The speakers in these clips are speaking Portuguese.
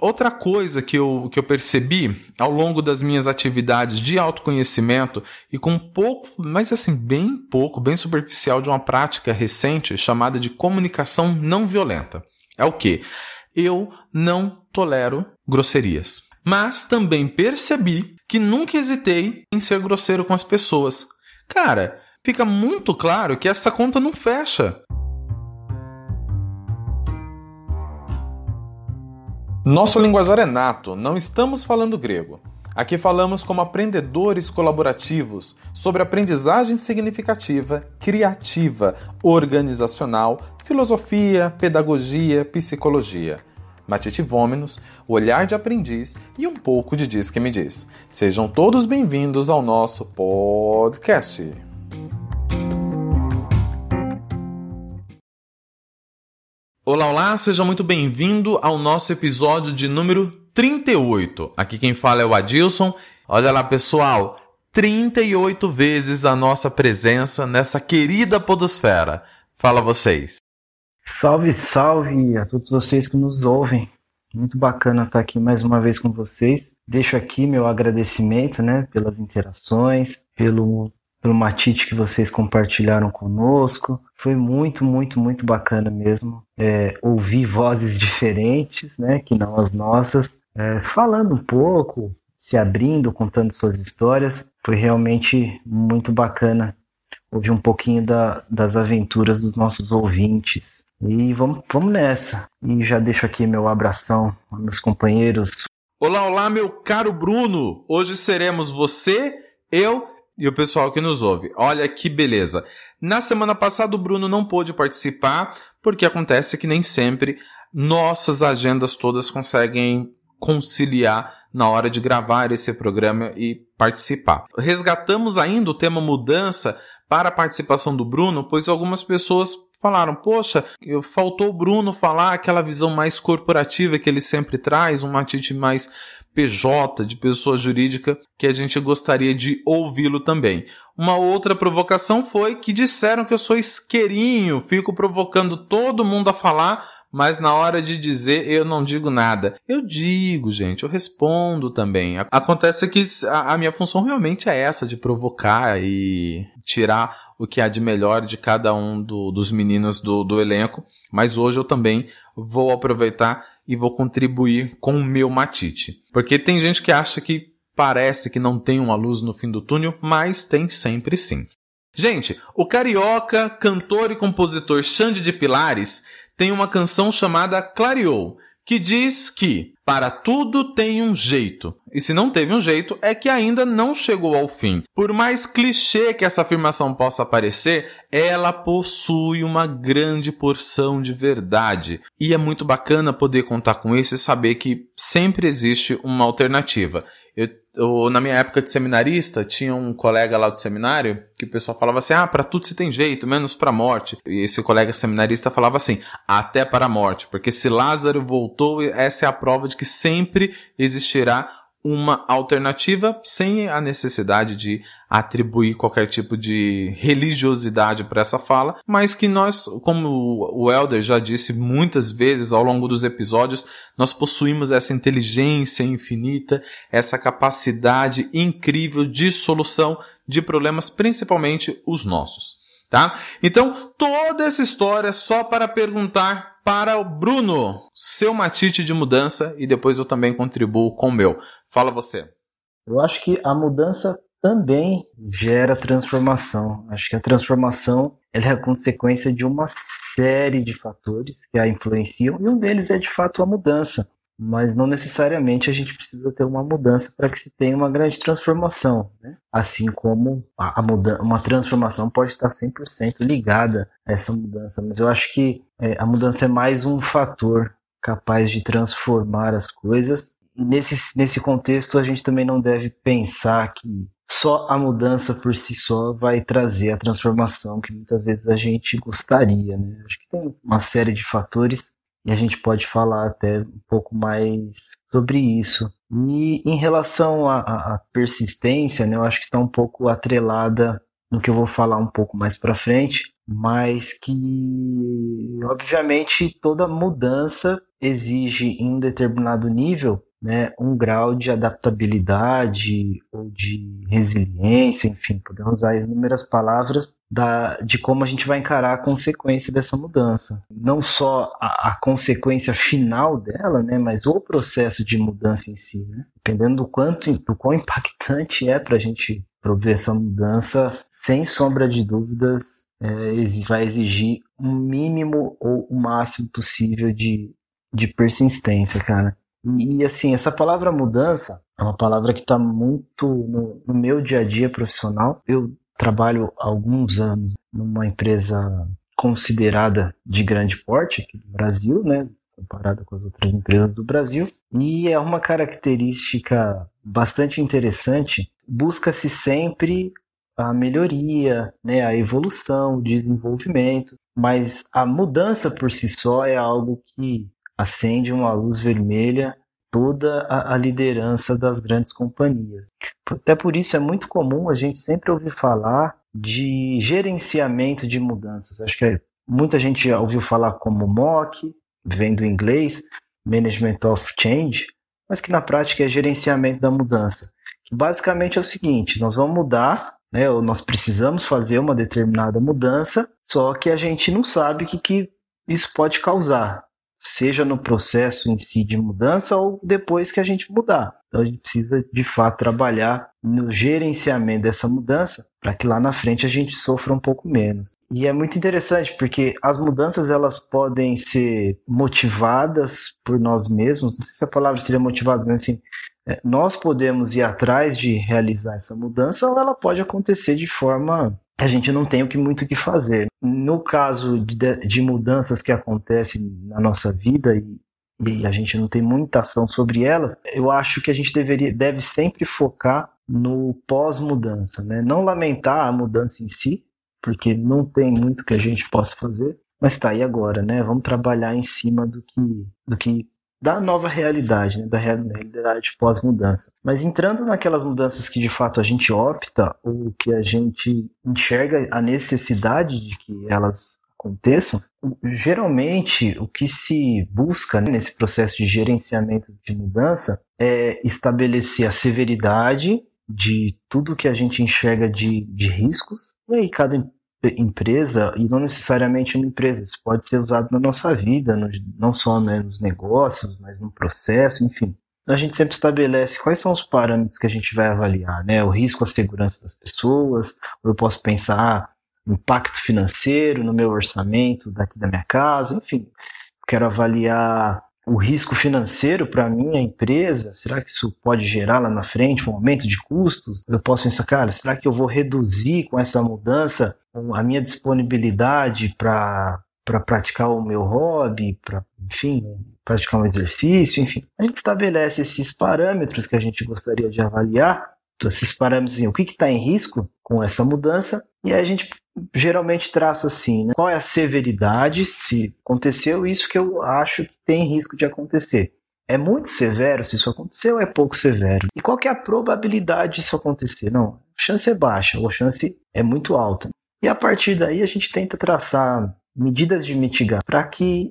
Outra coisa que eu, que eu percebi ao longo das minhas atividades de autoconhecimento e com um pouco, mas assim, bem pouco, bem superficial de uma prática recente chamada de comunicação não violenta. É o que? Eu não tolero grosserias. Mas também percebi que nunca hesitei em ser grosseiro com as pessoas. Cara, fica muito claro que essa conta não fecha. Nosso linguajar é nato, não estamos falando grego. Aqui falamos como aprendedores colaborativos sobre aprendizagem significativa, criativa, organizacional, filosofia, pedagogia, psicologia. Matite Vômenos, o olhar de aprendiz e um pouco de Diz que me diz. Sejam todos bem-vindos ao nosso podcast. Olá, olá, seja muito bem-vindo ao nosso episódio de número 38. Aqui quem fala é o Adilson. Olha lá, pessoal, 38 vezes a nossa presença nessa querida podosfera. Fala vocês. Salve, salve a todos vocês que nos ouvem. Muito bacana estar aqui mais uma vez com vocês. Deixo aqui meu agradecimento, né, pelas interações, pelo pelo matite que vocês compartilharam conosco. Foi muito, muito, muito bacana mesmo é, ouvir vozes diferentes, né, que não as nossas, é, falando um pouco, se abrindo, contando suas histórias. Foi realmente muito bacana ouvir um pouquinho da, das aventuras dos nossos ouvintes. E vamos, vamos nessa. E já deixo aqui meu abração aos meus companheiros. Olá, olá, meu caro Bruno! Hoje seremos você, eu e o pessoal que nos ouve. Olha que beleza. Na semana passada o Bruno não pôde participar, porque acontece que nem sempre nossas agendas todas conseguem conciliar na hora de gravar esse programa e participar. Resgatamos ainda o tema mudança para a participação do Bruno, pois algumas pessoas falaram: Poxa, faltou o Bruno falar aquela visão mais corporativa que ele sempre traz, um matite mais PJ, de pessoa jurídica, que a gente gostaria de ouvi-lo também. Uma outra provocação foi que disseram que eu sou isqueirinho, fico provocando todo mundo a falar, mas na hora de dizer eu não digo nada. Eu digo, gente, eu respondo também. Acontece que a, minha função realmente é essa, de provocar e tirar o que há de melhor de cada um do, dos meninos do, do elenco, mas hoje eu também vou aproveitar e vou contribuir com o meu matite. Porque tem gente que acha que parece que não tem uma luz no fim do túnel, mas tem sempre sim. Gente, o carioca, cantor e compositor Xande de Pilares tem uma canção chamada Clareou, que diz que para tudo tem um jeito. E se não teve um jeito, é que ainda não chegou ao fim. Por mais clichê que essa afirmação possa parecer, ela possui uma grande porção de verdade. E é muito bacana poder contar com isso e saber que sempre existe uma alternativa. Eu, eu, na minha época de seminarista, tinha um colega lá do seminário que o pessoal falava assim: ah, para tudo se tem jeito, menos para morte. E esse colega seminarista falava assim: até para a morte, porque se Lázaro voltou, essa é a prova de que sempre existirá uma alternativa sem a necessidade de atribuir qualquer tipo de religiosidade para essa fala, mas que nós, como o Elder já disse muitas vezes ao longo dos episódios, nós possuímos essa inteligência infinita, essa capacidade incrível de solução de problemas, principalmente os nossos. Tá? Então, toda essa história só para perguntar para o Bruno seu matite de mudança e depois eu também contribuo com o meu. Fala você. Eu acho que a mudança também gera transformação. Acho que a transformação é a consequência de uma série de fatores que a influenciam e um deles é de fato a mudança mas não necessariamente a gente precisa ter uma mudança para que se tenha uma grande transformação. Né? Assim como a, a uma transformação pode estar 100% ligada a essa mudança, mas eu acho que é, a mudança é mais um fator capaz de transformar as coisas. Nesse, nesse contexto, a gente também não deve pensar que só a mudança por si só vai trazer a transformação que muitas vezes a gente gostaria. Né? Acho que tem uma série de fatores e a gente pode falar até um pouco mais sobre isso. E em relação à, persistência, né, eu acho que está um pouco atrelada no que eu vou falar um pouco mais para frente, mas que obviamente toda mudança exige em um determinado nível né, um grau de adaptabilidade ou de resiliência, enfim, podemos usar inúmeras palavras da, de como a gente vai encarar a consequência dessa mudança. Não só a, a consequência final dela, né, mas o processo de mudança em si. Né? Dependendo do quanto, do quão impactante é para a gente prover essa mudança, sem sombra de dúvidas, é, vai exigir um mínimo ou o máximo possível de, de persistência, cara. E, assim, essa palavra mudança é uma palavra que está muito no, no, meu dia a dia profissional. Eu trabalho há alguns anos numa empresa considerada de grande porte aqui do Brasil, né? Comparada com as outras empresas do Brasil. E é uma característica bastante interessante. Busca-se sempre a melhoria, né, a evolução, o desenvolvimento, mas a mudança por si só é algo que acende uma luz vermelha toda a, a, liderança das grandes companhias. Até por isso é muito comum a gente sempre ouvir falar de gerenciamento de mudanças. Acho que é, muita gente ouviu falar como MOC, vem do inglês, Management of Change, mas que na prática é gerenciamento da mudança. Basicamente é o seguinte: nós vamos mudar, né, ou nós precisamos fazer uma determinada mudança, só que a gente não sabe o que, que isso pode causar seja no processo em si de mudança ou depois que a gente mudar. Então a gente precisa de fato trabalhar no gerenciamento dessa mudança para que lá na frente a gente sofra um pouco menos. E é muito interessante porque as mudanças elas podem ser motivadas por nós mesmos. Não sei se a palavra seria motivada, mas assim, é, nós podemos ir atrás de realizar essa mudança ou ela pode acontecer de forma a gente não tem o que muito que fazer. No caso de, de, mudanças que acontecem na nossa vida e, e, a gente não tem muita ação sobre elas, eu acho que a gente deveria, deve sempre focar no pós-mudança, né? Não lamentar a mudança em si, porque não tem muito que a gente possa fazer, mas tá, e agora, né? Vamos trabalhar em cima do que, do que da nova realidade, né, da realidade pós-mudança. Mas entrando naquelas mudanças que de fato a gente opta ou que a gente enxerga a necessidade de que elas aconteçam, geralmente o que se busca né, nesse processo de gerenciamento de mudança é estabelecer a severidade de tudo que a gente enxerga de, de riscos, e aí cada empresa, e não necessariamente uma empresa, isso pode ser usado na nossa vida, no, não só né, nos negócios, mas no processo, enfim. A gente sempre estabelece quais são os parâmetros que a gente vai avaliar, né? O risco, a segurança das pessoas, eu posso pensar ah, impacto financeiro no meu orçamento daqui da minha casa, enfim. Quero avaliar o risco financeiro para a minha empresa? Será que isso pode gerar lá na frente um aumento de custos? Eu posso pensar, cara, será que eu vou reduzir com essa mudança a minha disponibilidade para para praticar o meu hobby, para, enfim, praticar um exercício, enfim. A gente estabelece esses parâmetros que a gente gostaria de avaliar, esses parâmetros, assim, o que está em risco com essa mudança, e aí a gente geralmente traça assim, né? qual é a severidade, se aconteceu isso que eu acho que tem risco de acontecer. É muito severo se isso aconteceu ou é pouco severo? E qual é a probabilidade disso acontecer? Não, chance é baixa ou chance é muito alta. E a partir daí a gente tenta traçar medidas de mitigar para que,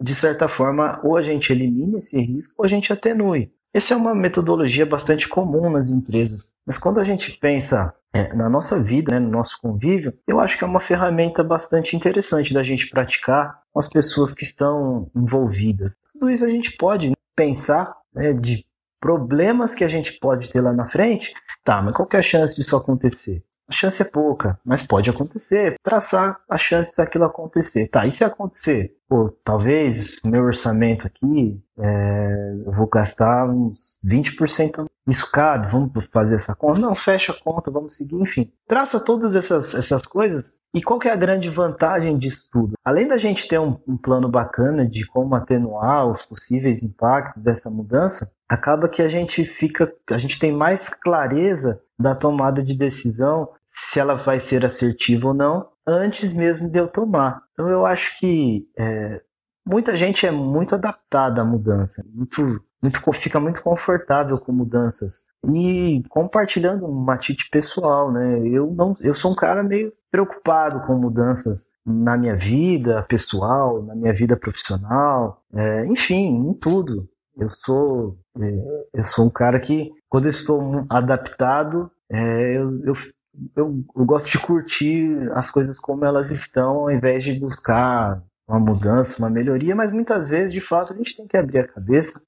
de certa forma, ou a gente elimine esse risco ou a gente atenue. Essa é uma metodologia bastante comum nas empresas. Mas quando a gente pensa é, na nossa vida, né, no nosso convívio, eu acho que é uma ferramenta bastante interessante da gente praticar com as pessoas que estão envolvidas. Tudo isso a gente pode pensar né, de problemas que a gente pode ter lá na frente. Tá, mas qual é a chance disso acontecer? A chance é pouca, mas pode acontecer. Traçar a chance disso aquilo acontecer. Tá, e se acontecer? Pô, talvez meu orçamento aqui, é, eu vou gastar uns 20%. Isso cabe? Vamos fazer essa conta? Não, fecha a conta, vamos seguir, enfim. Traça todas essas, essas coisas. E qual que é a grande vantagem disso tudo? Além da gente ter um, um plano bacana de como atenuar os possíveis impactos dessa mudança, acaba que a gente fica, a gente tem mais clareza da tomada de decisão, se ela vai ser assertiva ou não, antes mesmo de eu tomar. Então eu acho que é, muita gente é muito adaptada à mudança, muito, muito, fica muito confortável com mudanças. E compartilhando uma atitude pessoal, né? Eu não, eu sou um cara meio preocupado com mudanças na minha vida pessoal, na minha vida profissional, é, enfim, em tudo. Eu sou, é, eu sou um cara que, quando eu estou adaptado, é, eu, eu, eu, eu gosto de curtir as coisas como elas estão, ao invés de buscar uma mudança, uma melhoria, mas muitas vezes, de fato, a gente tem que abrir a cabeça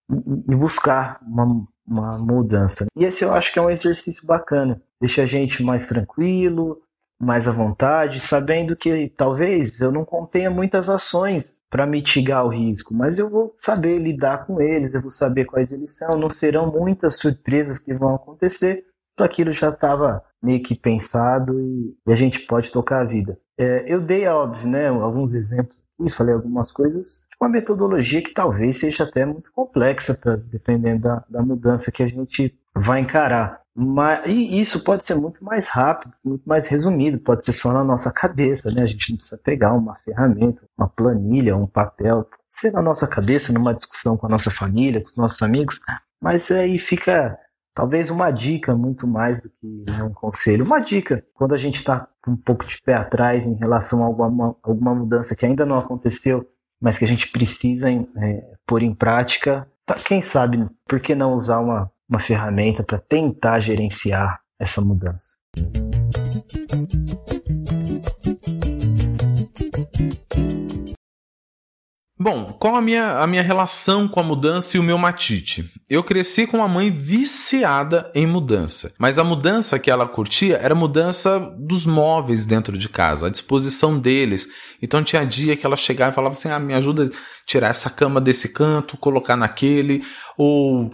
e, buscar uma, uma mudança. E esse eu acho que é um exercício bacana. Deixa a gente mais tranquilo, mais à vontade, sabendo que talvez eu não contenha muitas ações para mitigar o risco, mas eu vou saber lidar com eles, eu vou saber quais eles são, não serão muitas surpresas que vão acontecer, tudo aquilo já estava meio que pensado e, e, a gente pode tocar a vida. É, eu dei, óbvio, né, alguns exemplos aqui, falei algumas coisas, uma metodologia que talvez seja até muito complexa, pra, dependendo da, da mudança que a gente vai encarar. Mas, e isso pode ser muito mais rápido, muito mais resumido, pode ser só na nossa cabeça, né? A gente não precisa pegar uma ferramenta, uma planilha, um papel, pode ser na nossa cabeça, numa discussão com a nossa família, com os nossos amigos, mas aí fica talvez uma dica muito mais do que né, um conselho. Uma dica, quando a gente está um pouco de pé atrás em relação a alguma, alguma mudança que ainda não aconteceu, mas que a gente precisa é, pôr em prática, tá, quem sabe, por que não usar uma uma ferramenta para tentar gerenciar essa mudança. Bom, qual a minha, a minha relação com a mudança e o meu matite? Eu cresci com uma mãe viciada em mudança, mas a mudança que ela curtia era a mudança dos móveis dentro de casa, a disposição deles. Então tinha dia que ela chegava e falava assim: ah, me ajuda a tirar essa cama desse canto, colocar naquele, ou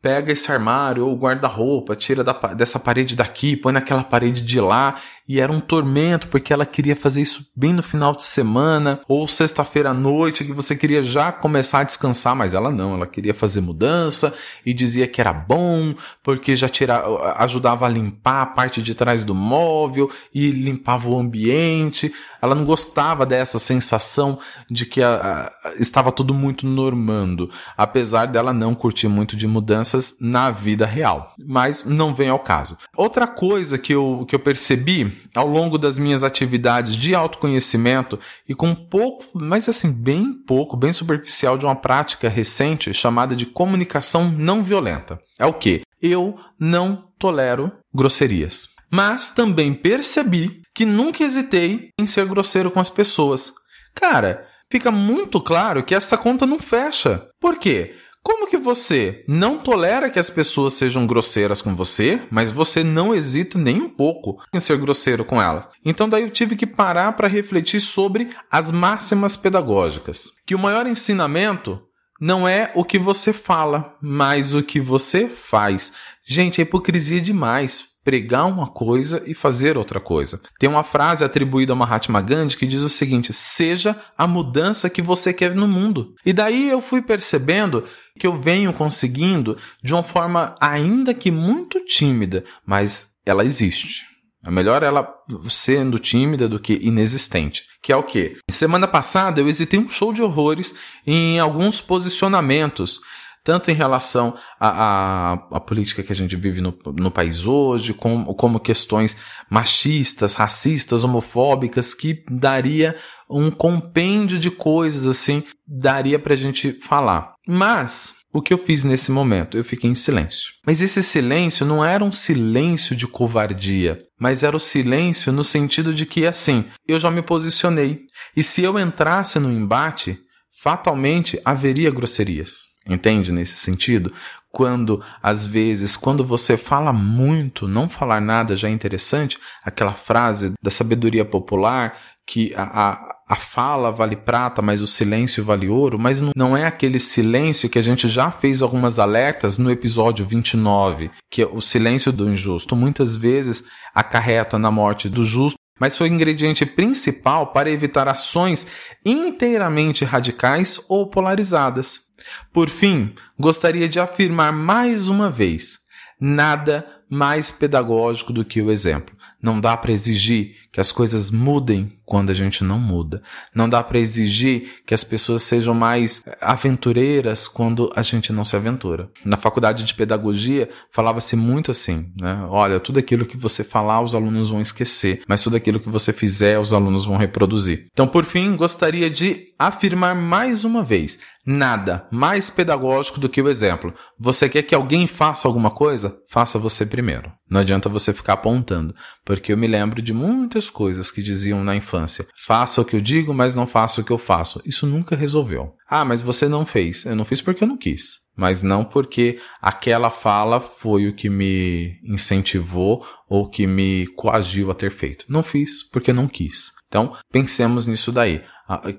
pega esse armário ou guarda-roupa, tira da, dessa parede daqui, põe naquela parede de lá, e era um tormento porque ela queria fazer isso bem no final de semana ou sexta-feira à noite que você queria já começar a descansar, mas ela não, ela queria fazer mudança e dizia que era bom porque já tira, ajudava a limpar a parte de trás do móvel e limpava o ambiente. Ela não gostava dessa sensação de que a, a, estava tudo muito normando, apesar dela não curtir muito de mudanças na vida real. Mas não vem ao caso. Outra coisa que eu, que eu percebi ao longo das minhas atividades de autoconhecimento e com um pouco, mas assim, bem pouco, bem superficial de uma prática recente chamada de comunicação não violenta. É o que? Eu não tolero grosserias. Mas também percebi que nunca hesitei em ser grosseiro com as pessoas. Cara, fica muito claro que essa conta não fecha. Por quê? Como que você não tolera que as pessoas sejam grosseiras com você, mas você não hesita nem um pouco em ser grosseiro com elas? Então daí eu tive que parar para refletir sobre as máximas pedagógicas. Que o maior ensinamento não é o que você fala, mas o que você faz. Gente, é hipocrisia demais pregar uma coisa e fazer outra coisa. Tem uma frase atribuída a Mahatma Gandhi que diz o seguinte: seja a mudança que você quer no mundo. E daí eu fui percebendo que eu venho conseguindo de uma forma ainda que muito tímida, mas ela existe. É melhor ela sendo tímida do que inexistente. Que é o quê? Semana passada eu hesitei um show de horrores em alguns posicionamentos tanto em relação à, política que a gente vive no, no país hoje, como, como questões machistas, racistas, homofóbicas, que daria um compêndio de coisas assim, daria pra gente falar. Mas o que eu fiz nesse momento? Eu fiquei em silêncio. Mas esse silêncio não era um silêncio de covardia, mas era o silêncio no sentido de que, assim, eu já me posicionei. E se eu entrasse no embate, fatalmente haveria grosserias. Entende nesse sentido? Quando, às vezes, quando você fala muito, não falar nada já é interessante, aquela frase da sabedoria popular que a, a, a fala vale prata, mas o silêncio vale ouro, mas não, não é aquele silêncio que a gente já fez algumas alertas no episódio 29, que é o silêncio do injusto. Muitas vezes acarreta na morte do justo mas foi o ingrediente principal para evitar ações inteiramente radicais ou polarizadas. Por fim, gostaria de afirmar mais uma vez: nada mais pedagógico do que o exemplo. Não dá para exigir que as coisas mudem quando a gente não muda. Não dá para exigir que as pessoas sejam mais aventureiras quando a gente não se aventura. Na faculdade de pedagogia falava-se muito assim, né? Olha, tudo aquilo que você falar os alunos vão esquecer, mas tudo aquilo que você fizer os alunos vão reproduzir. Então, por fim, gostaria de afirmar mais uma vez: nada mais pedagógico do que o exemplo. Você quer que alguém faça alguma coisa? Faça você primeiro. Não adianta você ficar apontando, porque eu me lembro de muitas coisas que diziam na infância: faça o que eu digo, mas não faça o que eu faço. Isso nunca resolveu. Ah, mas você não fez. Eu não fiz porque eu não quis, mas não porque aquela fala foi o que me incentivou ou que me coagiu a ter feito. Não fiz porque não quis. Então, pensemos nisso daí,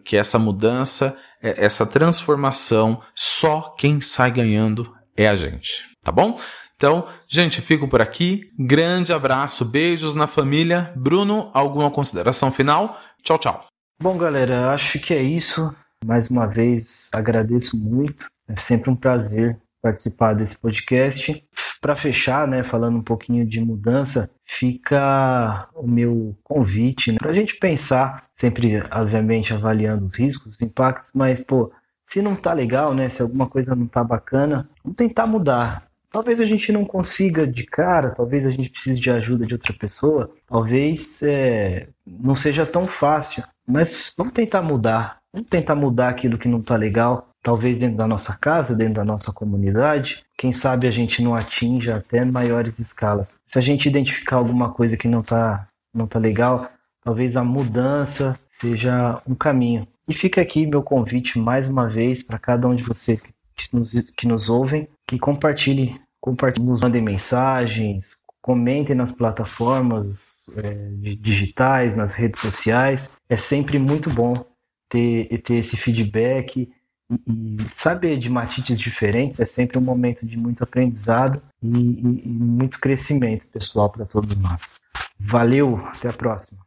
que essa mudança, é, essa transformação, só quem sai ganhando é a gente, tá bom? Então, gente, fico por aqui. Grande abraço, beijos na família. Bruno, alguma consideração final? Tchau, tchau. Bom, galera, acho que é isso. Mais uma vez, agradeço muito. É sempre um prazer participar desse podcast. Para fechar, né, falando um pouquinho de mudança, fica o meu convite né, para a gente pensar, sempre, obviamente, avaliando os riscos, os impactos, mas, pô, se não tá legal, né, se alguma coisa não tá bacana, vamos tentar mudar. Talvez a gente não consiga de cara, talvez a gente precise de ajuda de outra pessoa, talvez é, não seja tão fácil, mas vamos tentar mudar, vamos tentar mudar aquilo que não está legal, talvez dentro da nossa casa, dentro da nossa comunidade. Quem sabe a gente não atinja até maiores escalas. Se a gente identificar alguma coisa que não está não tá legal, talvez a mudança seja um caminho. E fica aqui meu convite mais uma vez para cada um de vocês que nos, que nos ouvem, que compartilhe, compartilhe, nos mandem mensagens, comentem nas plataformas é, digitais, nas redes sociais. É sempre muito bom ter, ter esse feedback e, e saber de matites diferentes é sempre um momento de muito aprendizado e, e, e muito crescimento pessoal para todos nós. Valeu, até a próxima.